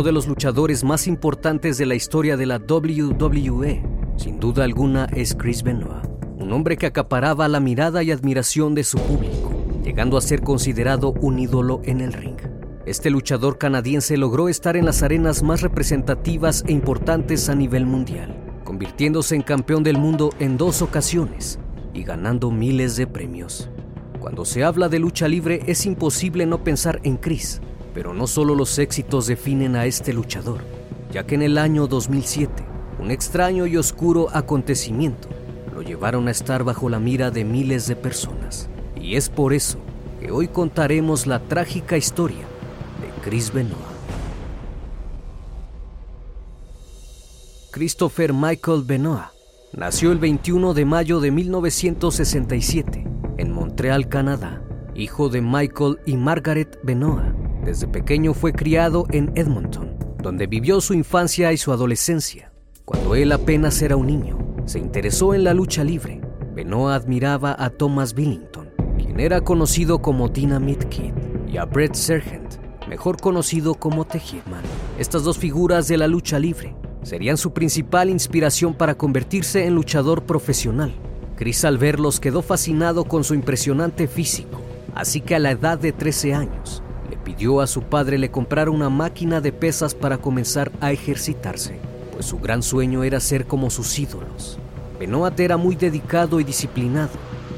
Uno de los luchadores más importantes de la historia de la WWE, sin duda alguna, es Chris Benoit, un hombre que acaparaba la mirada y admiración de su público, llegando a ser considerado un ídolo en el ring. Este luchador canadiense logró estar en las arenas más representativas e importantes a nivel mundial, convirtiéndose en campeón del mundo en dos ocasiones y ganando miles de premios. Cuando se habla de lucha libre es imposible no pensar en Chris, pero no solo los éxitos definen a este luchador, ya que en el año 2007, un extraño y oscuro acontecimiento lo llevaron a estar bajo la mira de miles de personas. Y es por eso que hoy contaremos la trágica historia de Chris Benoit. Christopher Michael Benoit nació el 21 de mayo de 1967 en Montreal, Canadá, hijo de Michael y Margaret Benoit. Desde pequeño fue criado en Edmonton, donde vivió su infancia y su adolescencia. Cuando él apenas era un niño, se interesó en la lucha libre. Benoit admiraba a Thomas Billington, quien era conocido como Dynamite Kid, y a Brett Sargent, mejor conocido como The Hitman. Estas dos figuras de la lucha libre serían su principal inspiración para convertirse en luchador profesional. Chris al verlos quedó fascinado con su impresionante físico, así que a la edad de 13 años le pidió a su padre le comprara una máquina de pesas para comenzar a ejercitarse, pues su gran sueño era ser como sus ídolos. Benoit era muy dedicado y disciplinado.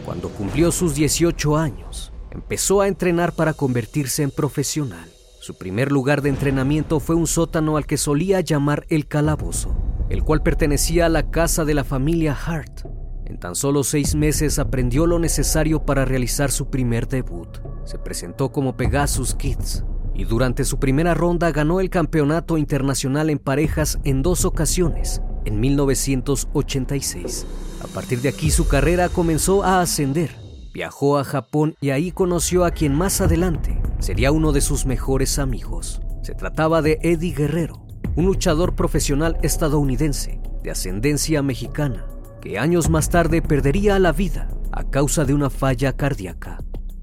Cuando cumplió sus 18 años, empezó a entrenar para convertirse en profesional. Su primer lugar de entrenamiento fue un sótano al que solía llamar el calabozo, el cual pertenecía a la casa de la familia Hart. En tan solo seis meses aprendió lo necesario para realizar su primer debut. Se presentó como Pegasus Kids y durante su primera ronda ganó el campeonato internacional en parejas en dos ocasiones, en 1986. A partir de aquí su carrera comenzó a ascender. Viajó a Japón y ahí conoció a quien más adelante sería uno de sus mejores amigos. Se trataba de Eddie Guerrero, un luchador profesional estadounidense de ascendencia mexicana, que años más tarde perdería la vida a causa de una falla cardíaca.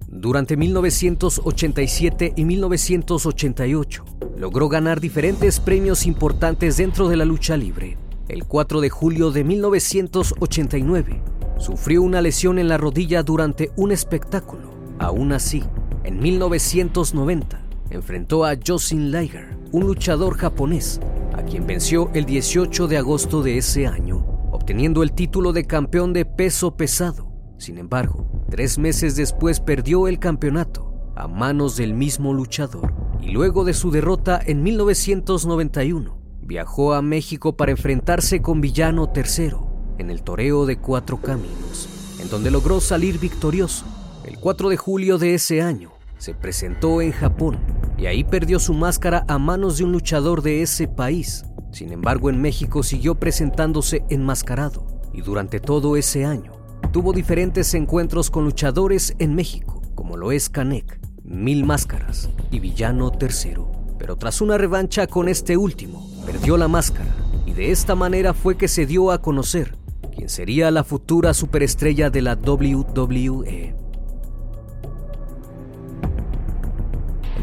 Durante 1987 y 1988 logró ganar diferentes premios importantes dentro de la lucha libre. el 4 de julio de 1989, sufrió una lesión en la rodilla durante un espectáculo. Aún así, en 1990, enfrentó a Josin Liger, un luchador japonés, a quien venció el 18 de agosto de ese año, obteniendo el título de campeón de peso pesado. Sin embargo, tres meses después perdió el campeonato a manos del mismo luchador y luego de su derrota en 1991, viajó a México para enfrentarse con Villano III en el toreo de cuatro caminos, en donde logró salir victorioso. El 4 de julio de ese año, se presentó en Japón y ahí perdió su máscara a manos de un luchador de ese país. Sin embargo, en México siguió presentándose enmascarado y durante todo ese año tuvo diferentes encuentros con luchadores en México, como lo es Canek, Mil Máscaras y Villano III. Pero tras una revancha con este último, perdió la máscara y de esta manera fue que se dio a conocer quién sería la futura superestrella de la WWE.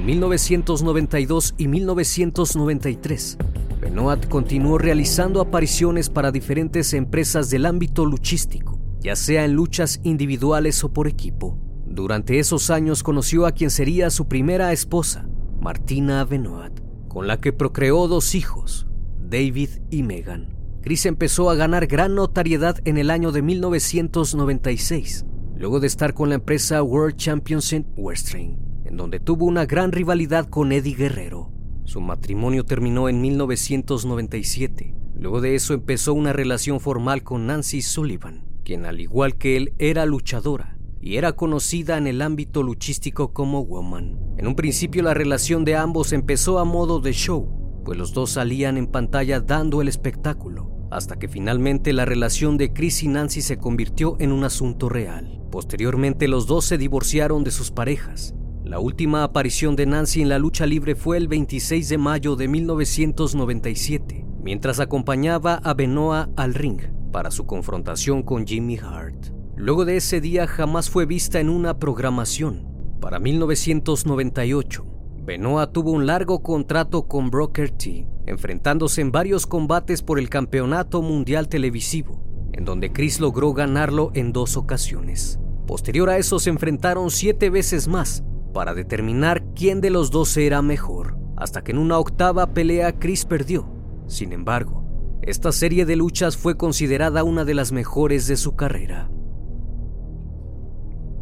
1992 y 1993, Benoit continuó realizando apariciones para diferentes empresas del ámbito luchístico, ya sea en luchas individuales o por equipo. Durante esos años conoció a quien sería su primera esposa, Martina Benoit, con la que procreó dos hijos, David y Megan. Chris empezó a ganar gran notariedad en el año de 1996, luego de estar con la empresa World Championship Wrestling donde tuvo una gran rivalidad con Eddie Guerrero. Su matrimonio terminó en 1997. Luego de eso empezó una relación formal con Nancy Sullivan, quien al igual que él era luchadora y era conocida en el ámbito luchístico como Woman. En un principio la relación de ambos empezó a modo de show, pues los dos salían en pantalla dando el espectáculo, hasta que finalmente la relación de Chris y Nancy se convirtió en un asunto real. Posteriormente los dos se divorciaron de sus parejas la última aparición de Nancy en la lucha libre fue el 26 de mayo de 1997, mientras acompañaba a Benoit al ring para su confrontación con Jimmy Hart. Luego de ese día jamás fue vista en una programación. Para 1998, Benoit tuvo un largo contrato con Broker T, enfrentándose en varios combates por el Campeonato Mundial Televisivo, en donde Chris logró ganarlo en dos ocasiones. Posterior a eso se enfrentaron siete veces más, para determinar quién de los dos era mejor, hasta que en una octava pelea Chris perdió. Sin embargo, esta serie de luchas fue considerada una de las mejores de su carrera.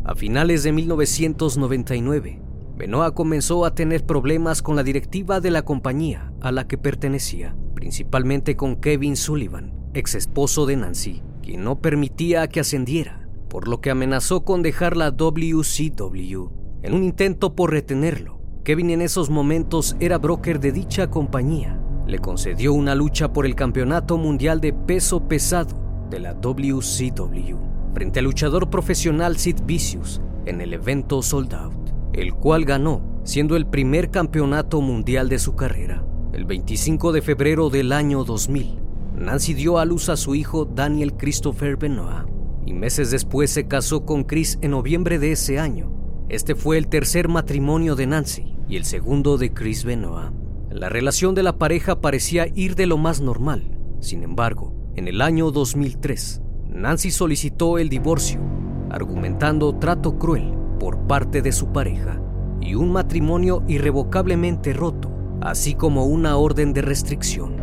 A finales de 1999, Benoit comenzó a tener problemas con la directiva de la compañía a la que pertenecía, principalmente con Kevin Sullivan, ex esposo de Nancy, quien no permitía que ascendiera, por lo que amenazó con dejar la WCW en un intento por retenerlo. Kevin en esos momentos era broker de dicha compañía. Le concedió una lucha por el campeonato mundial de peso pesado de la WCW frente al luchador profesional Sid Vicious en el evento Sold Out, el cual ganó, siendo el primer campeonato mundial de su carrera. El 25 de febrero del año 2000, Nancy dio a luz a su hijo Daniel Christopher Benoit y meses después se casó con Chris en noviembre de ese año este fue el tercer matrimonio de Nancy y el segundo de Chris Benoit. La relación de la pareja parecía ir de lo más normal. Sin embargo, en el año 2003, Nancy solicitó el divorcio, argumentando trato cruel por parte de su pareja y un matrimonio irrevocablemente roto, así como una orden de restricción.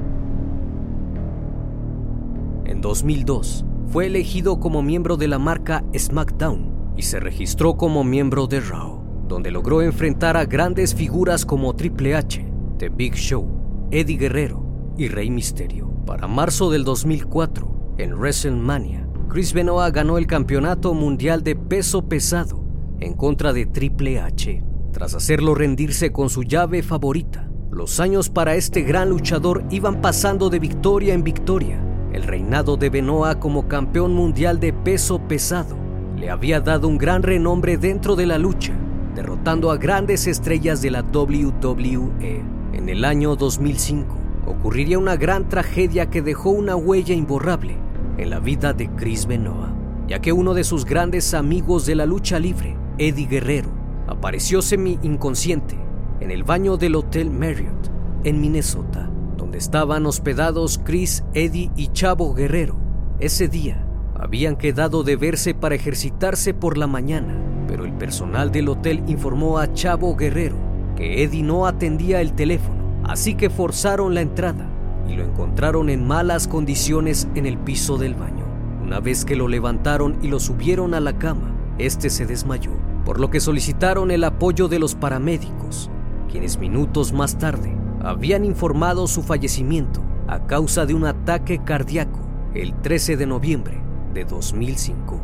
En 2002, fue elegido como miembro de la marca SmackDown y se registró como miembro de Raw, donde logró enfrentar a grandes figuras como Triple H, The Big Show, Eddie Guerrero y Rey Mysterio. Para marzo del 2004, en WrestleMania, Chris Benoit ganó el campeonato mundial de peso pesado en contra de Triple H. Tras hacerlo rendirse con su llave favorita, los años para este gran luchador iban pasando de victoria en victoria. El reinado de Benoit como campeón mundial de peso pesado le había dado un gran renombre dentro de la lucha, derrotando a grandes estrellas de la WWE. En el año 2005 ocurriría una gran tragedia que dejó una huella imborrable en la vida de Chris Benoit, ya que uno de sus grandes amigos de la lucha libre, Eddie Guerrero, apareció semi-inconsciente en el baño del Hotel Marriott en Minnesota, donde estaban hospedados Chris, Eddie y Chavo Guerrero. Ese día habían quedado de verse para ejercitarse por la mañana, pero el personal del hotel informó a Chavo Guerrero que Eddie no atendía el teléfono, así que forzaron la entrada y lo encontraron en malas condiciones en el piso del baño. Una vez que lo levantaron y lo subieron a la cama, este se desmayó, por lo que solicitaron el apoyo de los paramédicos, quienes minutos más tarde habían informado su fallecimiento a causa de un ataque cardíaco el 13 de noviembre de 2005.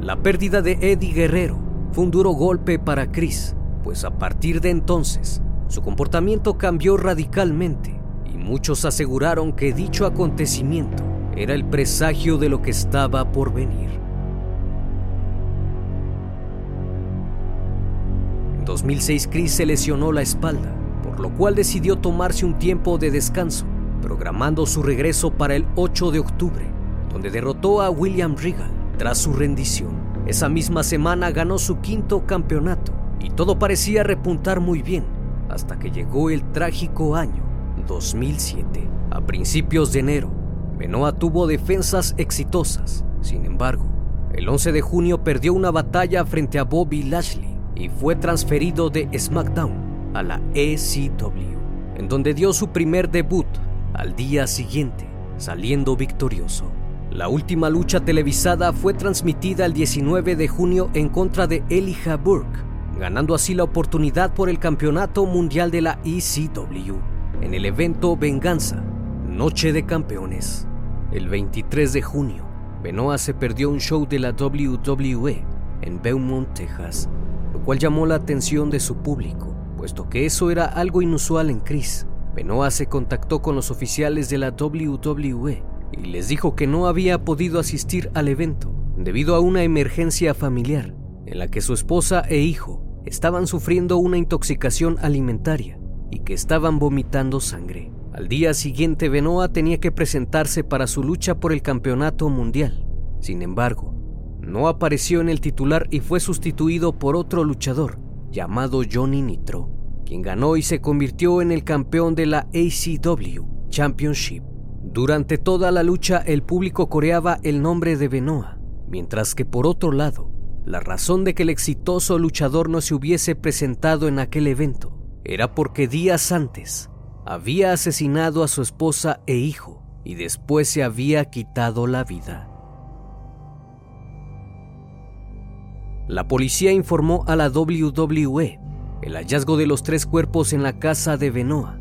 La pérdida de Eddie Guerrero fue un duro golpe para Chris, pues a partir de entonces su comportamiento cambió radicalmente y muchos aseguraron que dicho acontecimiento era el presagio de lo que estaba por venir. En 2006 Chris se lesionó la espalda, por lo cual decidió tomarse un tiempo de descanso, programando su regreso para el 8 de octubre, donde derrotó a William Regal tras su rendición. Esa misma semana ganó su quinto campeonato y todo parecía repuntar muy bien hasta que llegó el trágico año 2007. A principios de enero, Benoit tuvo defensas exitosas. Sin embargo, el 11 de junio perdió una batalla frente a Bobby Lashley y fue transferido de SmackDown a la ECW, en donde dio su primer debut al día siguiente, saliendo victorioso. La última lucha televisada fue transmitida el 19 de junio en contra de Elijah Burke, ganando así la oportunidad por el campeonato mundial de la ECW en el evento Venganza, Noche de Campeones. El 23 de junio, Benoit se perdió un show de la WWE en Beaumont, Texas, lo cual llamó la atención de su público, puesto que eso era algo inusual en Chris. Benoit se contactó con los oficiales de la WWE y les dijo que no había podido asistir al evento debido a una emergencia familiar en la que su esposa e hijo estaban sufriendo una intoxicación alimentaria y que estaban vomitando sangre. Al día siguiente Benoit tenía que presentarse para su lucha por el campeonato mundial. Sin embargo, no apareció en el titular y fue sustituido por otro luchador llamado Johnny Nitro, quien ganó y se convirtió en el campeón de la ACW Championship. Durante toda la lucha el público coreaba el nombre de Benoit, mientras que por otro lado, la razón de que el exitoso luchador no se hubiese presentado en aquel evento era porque días antes había asesinado a su esposa e hijo y después se había quitado la vida. La policía informó a la WWE el hallazgo de los tres cuerpos en la casa de Benoit.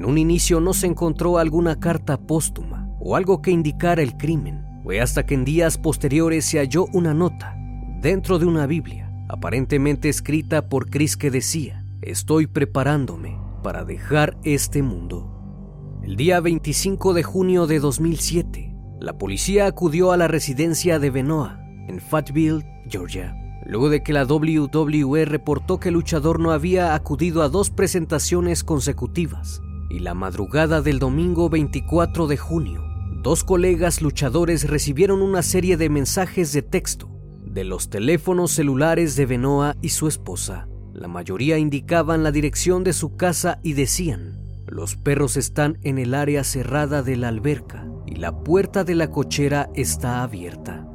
En un inicio no se encontró alguna carta póstuma o algo que indicara el crimen. Fue hasta que en días posteriores se halló una nota dentro de una Biblia, aparentemente escrita por Chris que decía, estoy preparándome para dejar este mundo. El día 25 de junio de 2007, la policía acudió a la residencia de Benoit en Fayetteville, Georgia, luego de que la WWE reportó que el luchador no había acudido a dos presentaciones consecutivas. Y la madrugada del domingo 24 de junio, dos colegas luchadores recibieron una serie de mensajes de texto de los teléfonos celulares de Benoit y su esposa. La mayoría indicaban la dirección de su casa y decían, los perros están en el área cerrada de la alberca y la puerta de la cochera está abierta.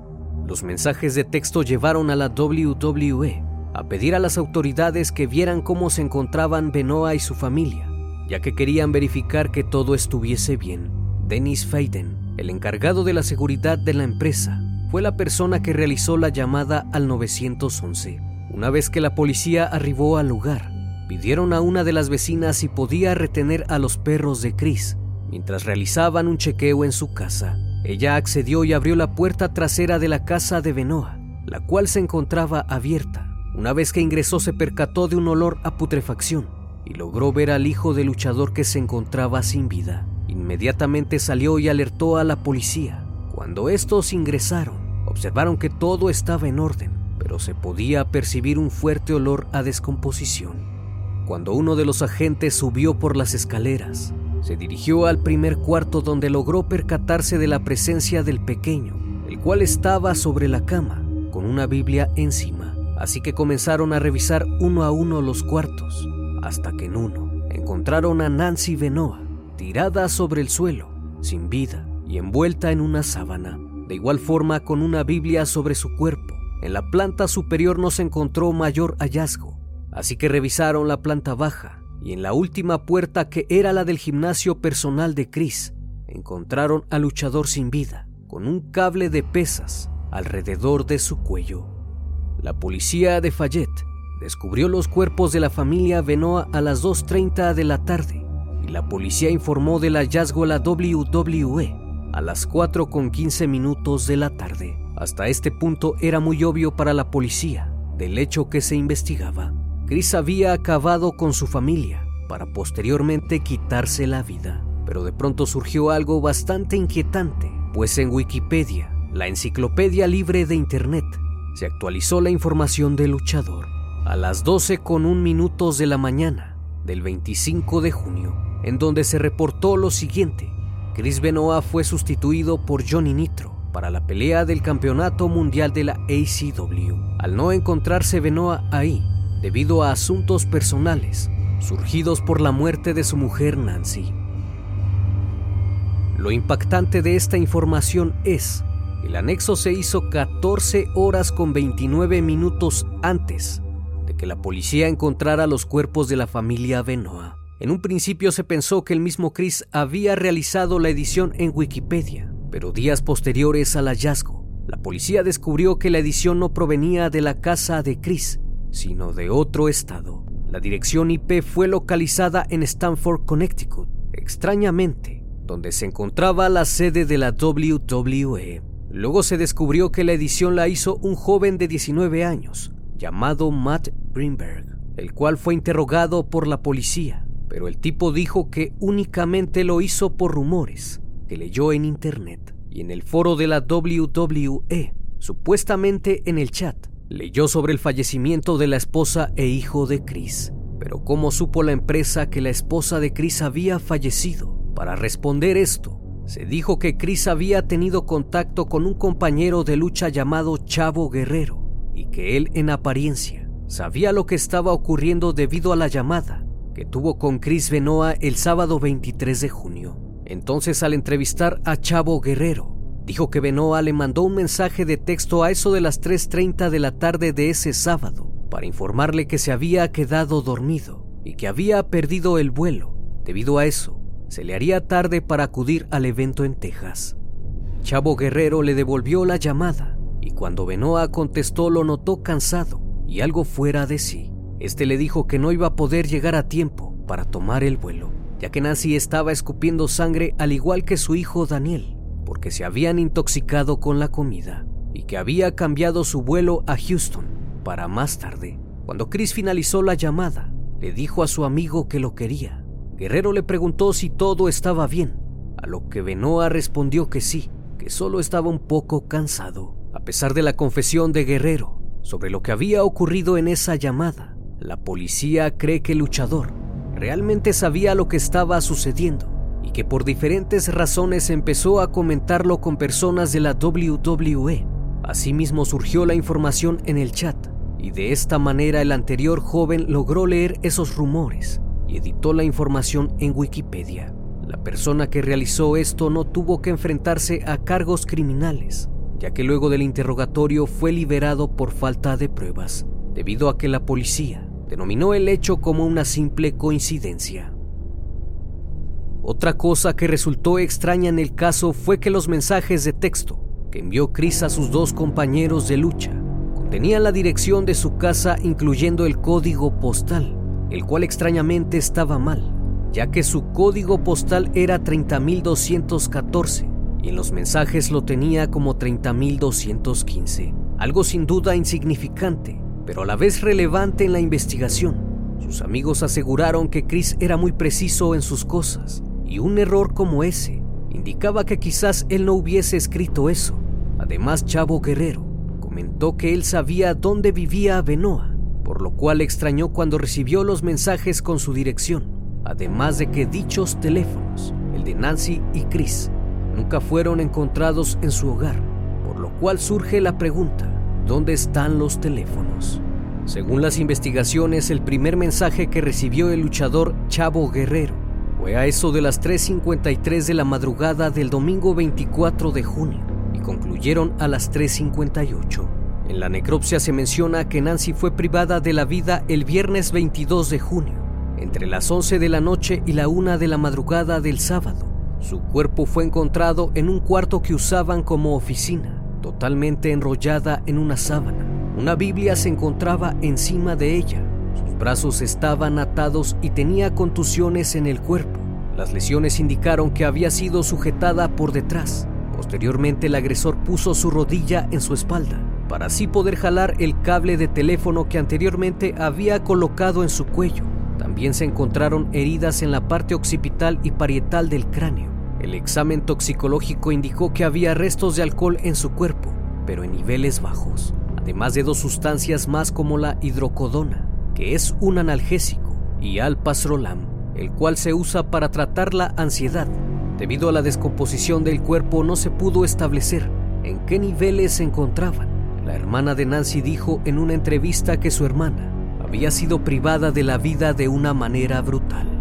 Los mensajes de texto llevaron a la WWE a pedir a las autoridades que vieran cómo se encontraban Benoit y su familia, ya que querían verificar que todo estuviese bien. Dennis Faden, el encargado de la seguridad de la empresa, fue la persona que realizó la llamada al 911. Una vez que la policía arribó al lugar, pidieron a una de las vecinas si podía retener a los perros de Chris mientras realizaban un chequeo en su casa. Ella accedió y abrió la puerta trasera de la casa de Benoit, la cual se encontraba abierta. Una vez que ingresó se percató de un olor a putrefacción y logró ver al hijo del luchador que se encontraba sin vida. Inmediatamente salió y alertó a la policía. Cuando estos ingresaron, observaron que todo estaba en orden, pero se podía percibir un fuerte olor a descomposición. Cuando uno de los agentes subió por las escaleras, se dirigió al primer cuarto donde logró percatarse de la presencia del pequeño, el cual estaba sobre la cama, con una Biblia encima. Así que comenzaron a revisar uno a uno los cuartos, hasta que en uno encontraron a Nancy Benoit, tirada sobre el suelo, sin vida y envuelta en una sábana. De igual forma, con una Biblia sobre su cuerpo. En la planta superior no se encontró mayor hallazgo, así que revisaron la planta baja y en la última puerta que era la del gimnasio personal de Chris, encontraron al luchador sin vida, con un cable de pesas alrededor de su cuello. La policía de Fayette descubrió los cuerpos de la familia Benoa a las 2.30 de la tarde y la policía informó del hallazgo a la WWE a las 4.15 minutos de la tarde. Hasta este punto era muy obvio para la policía del hecho que se investigaba. Chris había acabado con su familia para posteriormente quitarse la vida. Pero de pronto surgió algo bastante inquietante, pues en Wikipedia, la enciclopedia libre de Internet, se actualizó la información del luchador a las 12 con un minutos de la mañana del 25 de junio, en donde se reportó lo siguiente. Chris Benoit fue sustituido por Johnny Nitro para la pelea del Campeonato Mundial de la ACW. Al no encontrarse Benoit ahí, debido a asuntos personales surgidos por la muerte de su mujer Nancy. Lo impactante de esta información es el anexo se hizo 14 horas con 29 minutos antes que la policía encontrara los cuerpos de la familia Benoit. En un principio se pensó que el mismo Chris había realizado la edición en Wikipedia, pero días posteriores al hallazgo, la policía descubrió que la edición no provenía de la casa de Chris, sino de otro estado. La dirección IP fue localizada en Stanford, Connecticut, extrañamente, donde se encontraba la sede de la WWE. Luego se descubrió que la edición la hizo un joven de 19 años, llamado Matt Greenberg, el cual fue interrogado por la policía, pero el tipo dijo que únicamente lo hizo por rumores que leyó en internet y en el foro de la WWE, supuestamente en el chat, leyó sobre el fallecimiento de la esposa e hijo de Chris. Pero ¿cómo supo la empresa que la esposa de Chris había fallecido? Para responder esto, se dijo que Chris había tenido contacto con un compañero de lucha llamado Chavo Guerrero y que él en apariencia sabía lo que estaba ocurriendo debido a la llamada que tuvo con Chris Benoa el sábado 23 de junio. Entonces al entrevistar a Chavo Guerrero, dijo que Benoa le mandó un mensaje de texto a eso de las 3.30 de la tarde de ese sábado para informarle que se había quedado dormido y que había perdido el vuelo. Debido a eso, se le haría tarde para acudir al evento en Texas. Chavo Guerrero le devolvió la llamada y cuando Benoa contestó lo notó cansado y algo fuera de sí. Este le dijo que no iba a poder llegar a tiempo para tomar el vuelo, ya que Nancy estaba escupiendo sangre al igual que su hijo Daniel, porque se habían intoxicado con la comida y que había cambiado su vuelo a Houston para más tarde. Cuando Chris finalizó la llamada, le dijo a su amigo que lo quería Guerrero le preguntó si todo estaba bien, a lo que Benoa respondió que sí, que solo estaba un poco cansado. A pesar de la confesión de Guerrero sobre lo que había ocurrido en esa llamada, la policía cree que el luchador realmente sabía lo que estaba sucediendo y que por diferentes razones empezó a comentarlo con personas de la WWE. Asimismo surgió la información en el chat y de esta manera el anterior joven logró leer esos rumores y editó la información en Wikipedia. La persona que realizó esto no tuvo que enfrentarse a cargos criminales, ya que luego del interrogatorio fue liberado por falta de pruebas, debido a que la policía denominó el hecho como una simple coincidencia. Otra cosa que resultó extraña en el caso fue que los mensajes de texto que envió Chris a sus dos compañeros de lucha contenían la dirección de su casa incluyendo el código postal el cual extrañamente estaba mal, ya que su código postal era 30.214 y en los mensajes lo tenía como 30.215, algo sin duda insignificante, pero a la vez relevante en la investigación. Sus amigos aseguraron que Chris era muy preciso en sus cosas, y un error como ese indicaba que quizás él no hubiese escrito eso. Además, Chavo Guerrero comentó que él sabía dónde vivía Benoa por lo cual extrañó cuando recibió los mensajes con su dirección, además de que dichos teléfonos, el de Nancy y Chris, nunca fueron encontrados en su hogar, por lo cual surge la pregunta, ¿dónde están los teléfonos? Según las investigaciones, el primer mensaje que recibió el luchador Chavo Guerrero Fue a eso de las 3.53 de la madrugada del domingo 24 de junio y concluyeron a las 3.58. En la necropsia se menciona que Nancy fue privada de la vida el viernes 22 de junio, entre las 11 de la noche y la 1 de la madrugada del sábado. Su cuerpo fue encontrado en un cuarto que usaban como oficina, totalmente enrollada en una sábana. Una Biblia se encontraba encima de ella. Sus brazos estaban atados y tenía contusiones en el cuerpo. Las lesiones indicaron que había sido sujetada por detrás. Posteriormente el agresor puso su rodilla en su espalda para así poder jalar el cable de teléfono que anteriormente había colocado en su cuello. También se encontraron heridas en la parte occipital y parietal del cráneo. El examen toxicológico indicó que había restos de alcohol en su cuerpo, pero en niveles bajos, además de dos sustancias más como la hidrocodona, que es un analgésico, y alpasrolam, el cual se usa para tratar la ansiedad. Debido a la descomposición del cuerpo no se pudo establecer en qué niveles se encontraban. La hermana de Nancy dijo en una entrevista que su hermana había sido privada de la vida de una manera brutal.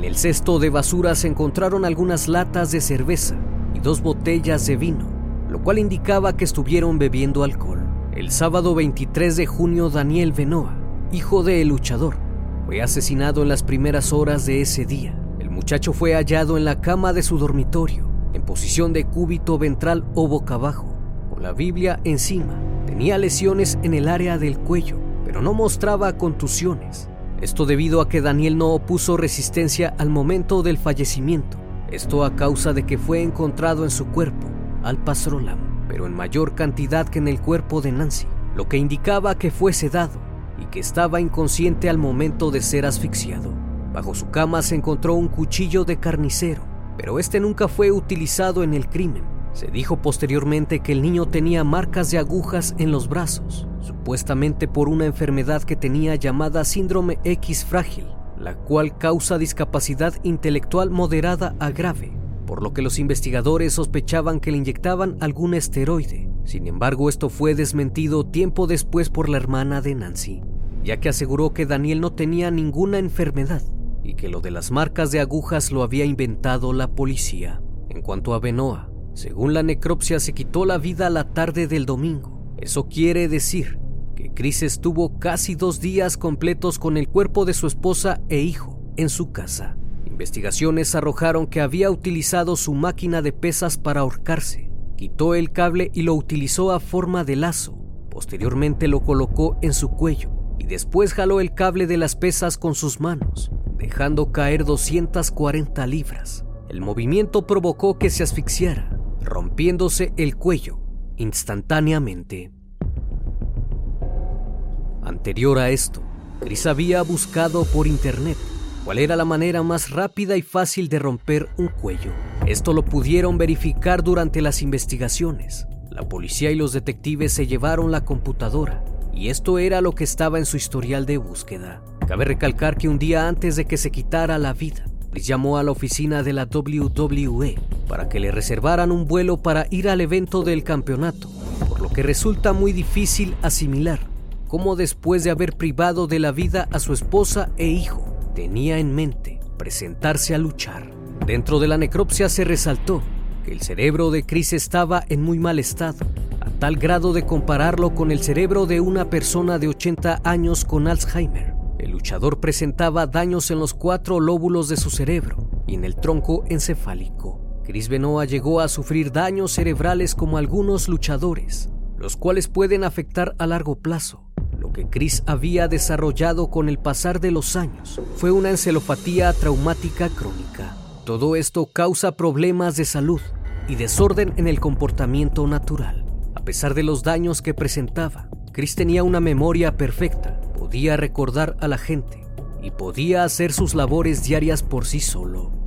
En el cesto de basura se encontraron algunas latas de cerveza y dos botellas de vino, lo cual indicaba que estuvieron bebiendo alcohol. El sábado 23 de junio, Daniel Benoa, hijo de El Luchador, fue asesinado en las primeras horas de ese día. El muchacho fue hallado en la cama de su dormitorio, en posición de cúbito ventral o boca abajo, con la Biblia encima. Tenía lesiones en el área del cuello, pero no mostraba contusiones. Esto debido a que Daniel no opuso resistencia al momento del fallecimiento. Esto a causa de que fue encontrado en su cuerpo alpasrolam, pero en mayor cantidad que en el cuerpo de Nancy, lo que indicaba que fue sedado y que estaba inconsciente al momento de ser asfixiado. Bajo su cama se encontró un cuchillo de carnicero, pero este nunca fue utilizado en el crimen. Se dijo posteriormente que el niño tenía marcas de agujas en los brazos, supuestamente por una enfermedad que tenía llamada síndrome X frágil, la cual causa discapacidad intelectual moderada a grave, por lo que los investigadores sospechaban que le inyectaban algún esteroide. Sin embargo, esto fue desmentido tiempo después por la hermana de Nancy, ya que aseguró que Daniel no tenía ninguna enfermedad y que lo de las marcas de agujas lo había inventado la policía. En cuanto a Benoa, según la necropsia se quitó la vida la tarde del domingo. Eso quiere decir que Chris estuvo casi dos días completos con el cuerpo de su esposa e hijo en su casa. Investigaciones arrojaron que había utilizado su máquina de pesas para ahorcarse. Quitó el cable y lo utilizó a forma de lazo. Posteriormente lo colocó en su cuello y después jaló el cable de las pesas con sus manos, dejando caer 240 libras. El movimiento provocó que se asfixiara rompiéndose el cuello instantáneamente. Anterior a esto, Chris había buscado por internet cuál era la manera más rápida y fácil de romper un cuello. Esto lo pudieron verificar durante las investigaciones. La policía y los detectives se llevaron la computadora y esto era lo que estaba en su historial de búsqueda. Cabe recalcar que un día antes de que se quitara la vida, Chris llamó a la oficina de la WWE para que le reservaran un vuelo para ir al evento del campeonato, por lo que resulta muy difícil asimilar cómo después de haber privado de la vida a su esposa e hijo, tenía en mente presentarse a luchar. Dentro de la necropsia se resaltó que el cerebro de Chris estaba en muy mal estado, a tal grado de compararlo con el cerebro de una persona de 80 años con Alzheimer. El luchador presentaba daños en los cuatro lóbulos de su cerebro y en el tronco encefálico. Chris Benoa llegó a sufrir daños cerebrales como algunos luchadores, los cuales pueden afectar a largo plazo. Lo que Chris había desarrollado con el pasar de los años fue una encefalopatía traumática crónica. Todo esto causa problemas de salud y desorden en el comportamiento natural. A pesar de los daños que presentaba, Chris tenía una memoria perfecta podía recordar a la gente y podía hacer sus labores diarias por sí solo.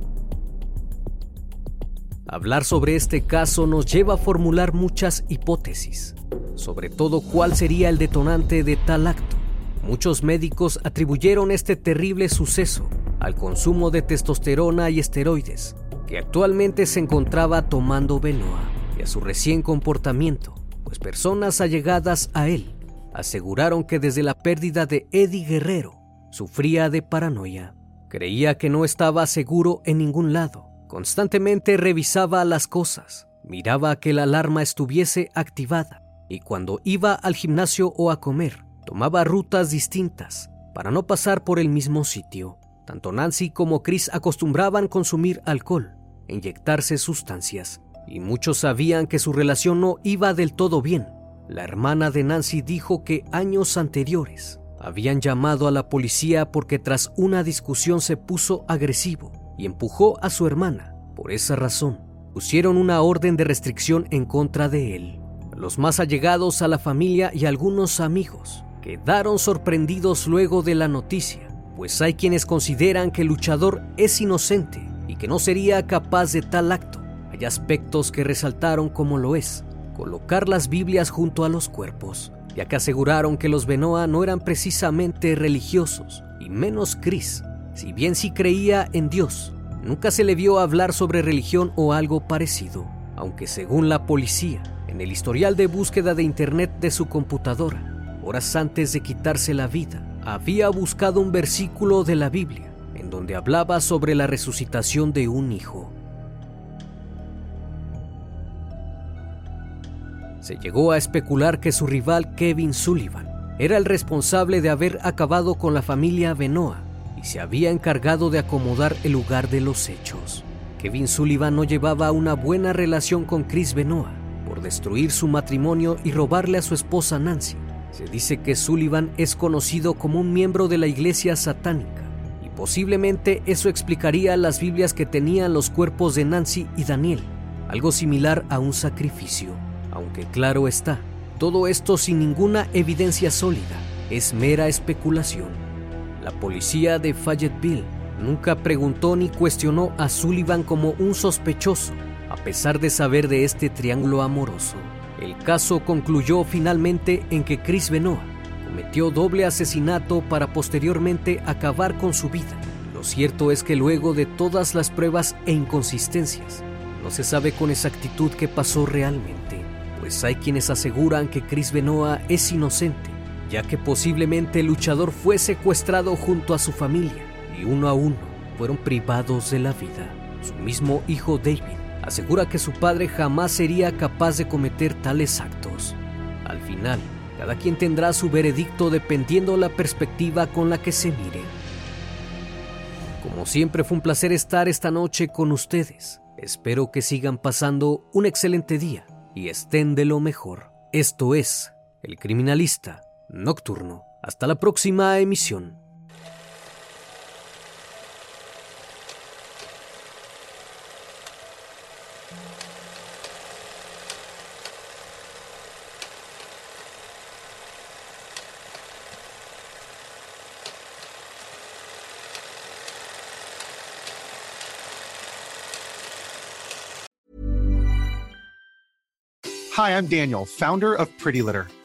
Hablar sobre este caso nos lleva a formular muchas hipótesis, sobre todo cuál sería el detonante de tal acto. Muchos médicos atribuyeron este terrible suceso al consumo de testosterona y esteroides que actualmente se encontraba tomando Benoa y a su recién comportamiento, pues personas allegadas a él aseguraron que desde la pérdida de Eddie Guerrero, sufría de paranoia. Creía que no estaba seguro en ningún lado. Constantemente revisaba las cosas, miraba que la alarma estuviese activada y cuando iba al gimnasio o a comer, tomaba rutas distintas para no pasar por el mismo sitio. Tanto Nancy como Chris acostumbraban consumir alcohol, inyectarse sustancias, y muchos sabían que su relación no iba del todo bien. La hermana de Nancy dijo que años anteriores habían llamado a la policía porque tras una discusión se puso agresivo y empujó a su hermana. Por esa razón, pusieron una orden de restricción en contra de él. Los más allegados a la familia y algunos amigos quedaron sorprendidos luego de la noticia, pues hay quienes consideran que el luchador es inocente y que no sería capaz de tal acto. Hay aspectos que resaltaron como lo es, colocar las Biblias junto a los cuerpos, ya que aseguraron que los Benoa no eran precisamente religiosos, y menos Chris, si bien sí creía en Dios. Nunca se le vio hablar sobre religión o algo parecido, aunque según la policía, en el historial de búsqueda de Internet de su computadora, horas antes de quitarse la vida, había buscado un versículo de la Biblia en donde hablaba sobre la resucitación de un hijo. Se llegó a especular que su rival Kevin Sullivan era el responsable de haber acabado con la familia Benoa se había encargado de acomodar el lugar de los hechos. Kevin Sullivan no llevaba una buena relación con Chris Benoa por destruir su matrimonio y robarle a su esposa Nancy. Se dice que Sullivan es conocido como un miembro de la iglesia satánica y posiblemente eso explicaría las Biblias que tenían los cuerpos de Nancy y Daniel, algo similar a un sacrificio. Aunque claro está, todo esto sin ninguna evidencia sólida, es mera especulación. La policía de Fayetteville nunca preguntó ni cuestionó a Sullivan como un sospechoso, a pesar de saber de este triángulo amoroso. El caso concluyó finalmente en que Chris Benoit cometió doble asesinato para posteriormente acabar con su vida. Lo cierto es que luego de todas las pruebas e inconsistencias, no se sabe con exactitud qué pasó realmente, pues hay quienes aseguran que Chris Benoit es inocente, ya que posiblemente el luchador fue secuestrado junto a su familia y uno a uno fueron privados de la vida. Su mismo hijo David asegura que su padre jamás sería capaz de cometer tales actos. Al final, cada quien tendrá su veredicto dependiendo la perspectiva con la que se mire. Como siempre fue un placer estar esta noche con ustedes. Espero que sigan pasando un excelente día y estén de lo mejor. Esto es El Criminalista Nocturno. Hasta la próxima emisión. Hi, I'm Daniel, founder of Pretty Litter.